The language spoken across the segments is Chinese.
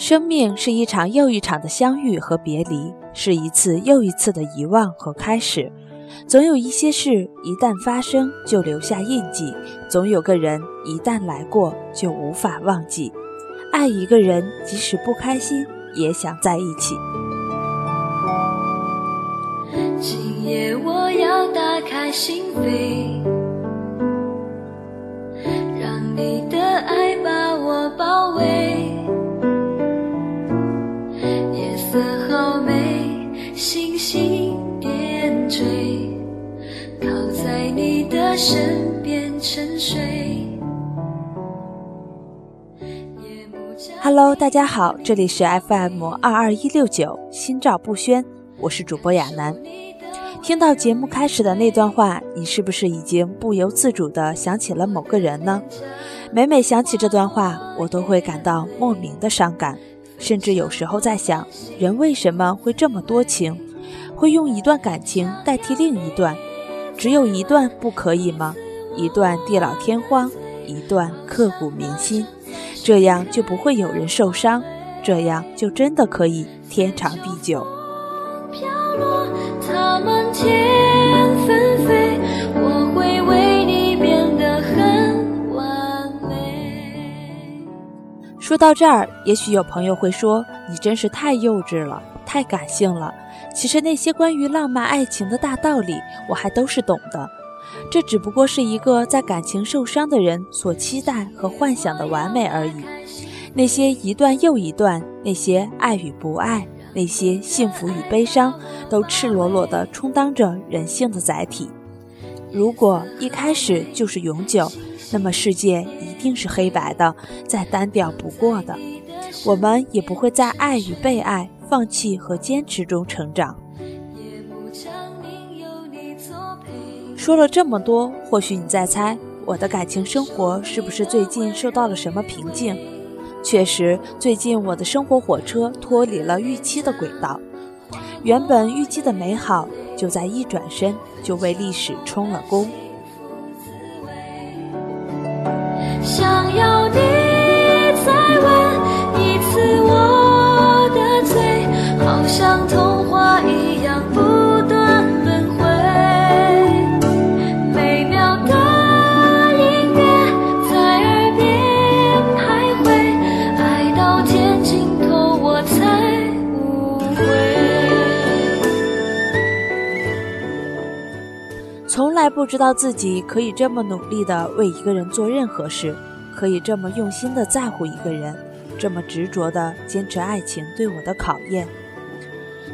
生命是一场又一场的相遇和别离，是一次又一次的遗忘和开始。总有一些事一旦发生就留下印记，总有个人一旦来过就无法忘记。爱一个人，即使不开心，也想在一起。今夜我要打开心扉，沉睡。Hello，大家好，这里是 FM 二二一六九，心照不宣，我是主播亚楠。听到节目开始的那段话，你是不是已经不由自主地想起了某个人呢？每每想起这段话，我都会感到莫名的伤感，甚至有时候在想，人为什么会这么多情，会用一段感情代替另一段？只有一段不可以吗？一段地老天荒，一段刻骨铭心，这样就不会有人受伤，这样就真的可以天长地久。说到这儿，也许有朋友会说：“你真是太幼稚了，太感性了。”其实那些关于浪漫爱情的大道理，我还都是懂的。这只不过是一个在感情受伤的人所期待和幻想的完美而已。那些一段又一段，那些爱与不爱，那些幸福与悲伤，都赤裸裸地充当着人性的载体。如果一开始就是永久，那么世界一定是黑白的，再单调不过的。我们也不会在爱与被爱。放弃和坚持中成长。说了这么多，或许你在猜我的感情生活是不是最近受到了什么瓶颈？确实，最近我的生活火车脱离了预期的轨道，原本预期的美好，就在一转身就为历史充了公。来不知道自己可以这么努力的为一个人做任何事，可以这么用心的在乎一个人，这么执着的坚持爱情对我的考验。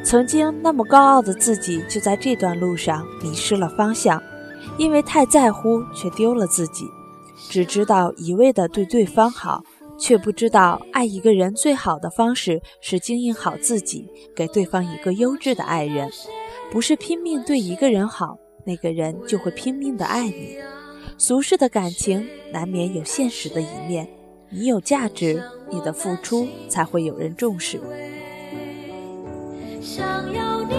曾经那么高傲的自己，就在这段路上迷失了方向，因为太在乎，却丢了自己。只知道一味的对对方好，却不知道爱一个人最好的方式是经营好自己，给对方一个优质的爱人。不是拼命对一个人好，那个人就会拼命的爱你。俗世的感情难免有现实的一面，你有价值，你的付出才会有人重视。想要你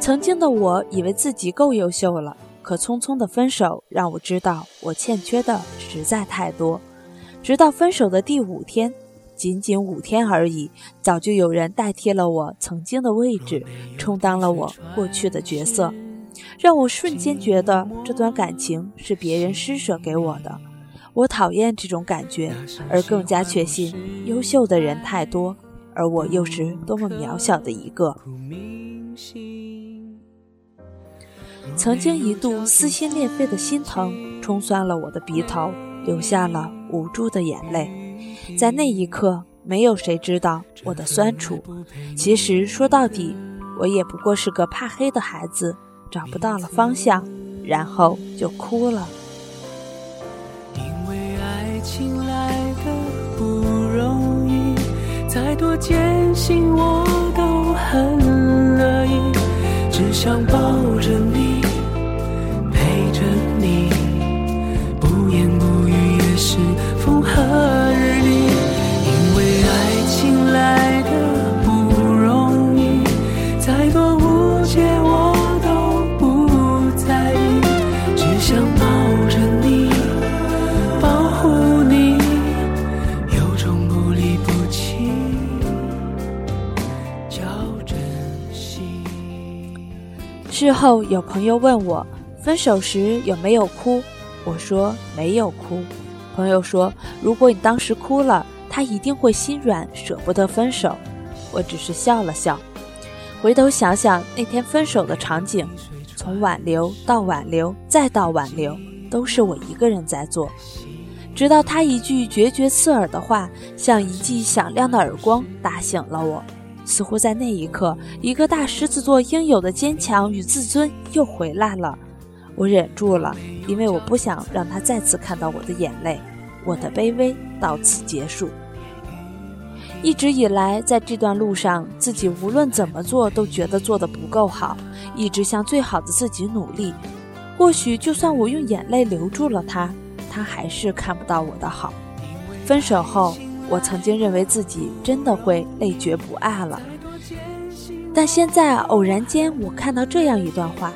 曾经的我以为自己够优秀了，可匆匆的分手让我知道我欠缺的实在太多。直到分手的第五天，仅仅五天而已，早就有人代替了我曾经的位置，充当了我过去的角色，让我瞬间觉得这段感情是别人施舍给我的。我讨厌这种感觉，而更加确信优秀的人太多，而我又是多么渺小的一个。曾经一度撕心裂肺的心疼，冲酸了我的鼻头，流下了无助的眼泪。在那一刻，没有谁知道我的酸楚。其实说到底，我也不过是个怕黑的孩子，找不到了方向，然后就哭了。因为爱情来的不容易，再多艰辛我都很乐意，只想抱着你，后有朋友问我，分手时有没有哭？我说没有哭。朋友说，如果你当时哭了，他一定会心软，舍不得分手。我只是笑了笑。回头想想那天分手的场景，从挽留到挽留再到挽留，都是我一个人在做。直到他一句决绝刺耳的话，像一记响亮的耳光，打醒了我。似乎在那一刻，一个大狮子座应有的坚强与自尊又回来了。我忍住了，因为我不想让他再次看到我的眼泪。我的卑微到此结束。一直以来，在这段路上，自己无论怎么做都觉得做得不够好，一直向最好的自己努力。或许，就算我用眼泪留住了他，他还是看不到我的好。分手后，我曾经认为自己真的会累觉不爱了，但现在偶然间，我看到这样一段话：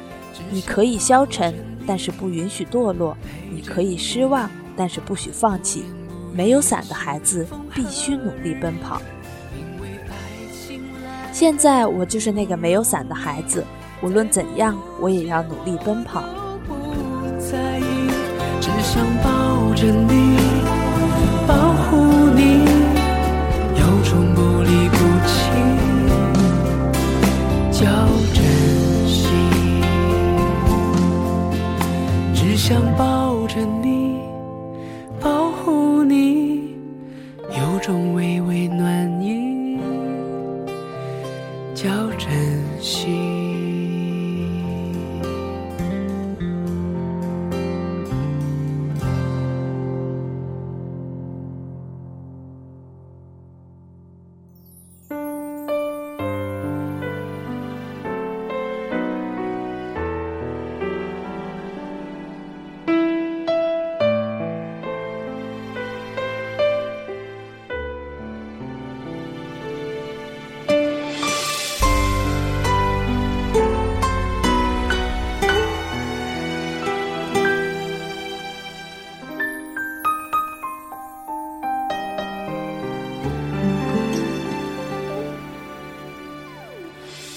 你可以消沉，但是不允许堕落；你可以失望，但是不许放弃。没有伞的孩子必须努力奔跑。现在我就是那个没有伞的孩子，无论怎样，我也要努力奔跑。只想抱着你，保护想抱着你，保护你，有种微微暖意，叫珍惜。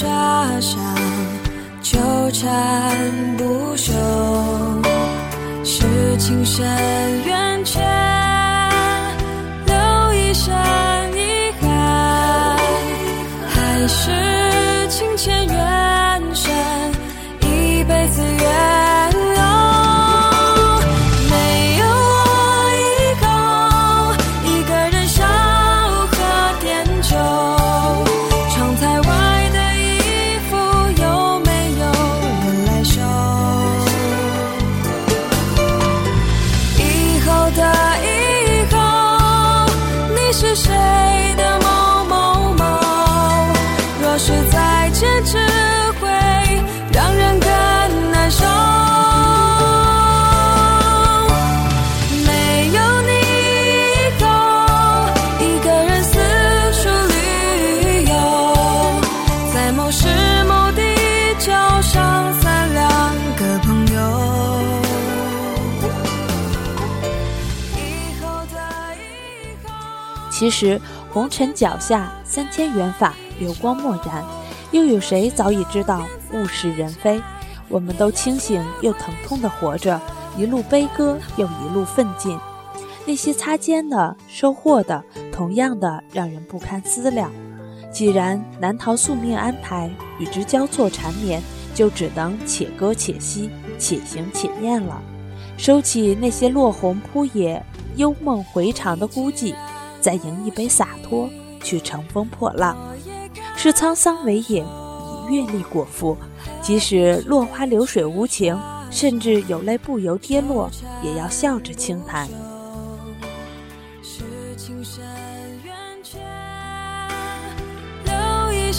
傻傻纠缠不休？是情深缘浅，其实红尘脚下三千缘法，流光漠然，又有谁早已知道物是人非？我们都清醒又疼痛地活着，一路悲歌又一路奋进。那些擦肩的、收获的，同样的让人不堪思量。既然难逃宿命安排，与之交错缠绵，就只能且歌且惜，且行且念了。收起那些落红铺野、幽梦回肠的孤寂，再饮一杯洒脱，去乘风破浪。是沧桑为饮，以阅历果腹。即使落花流水无情，甚至有泪不由跌落，也要笑着轻弹。剩遗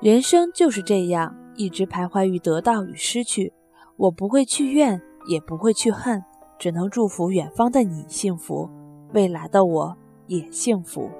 人生就是这样，一直徘徊于得到与失去。我不会去怨，也不会去恨，只能祝福远方的你幸福，未来的我也幸福。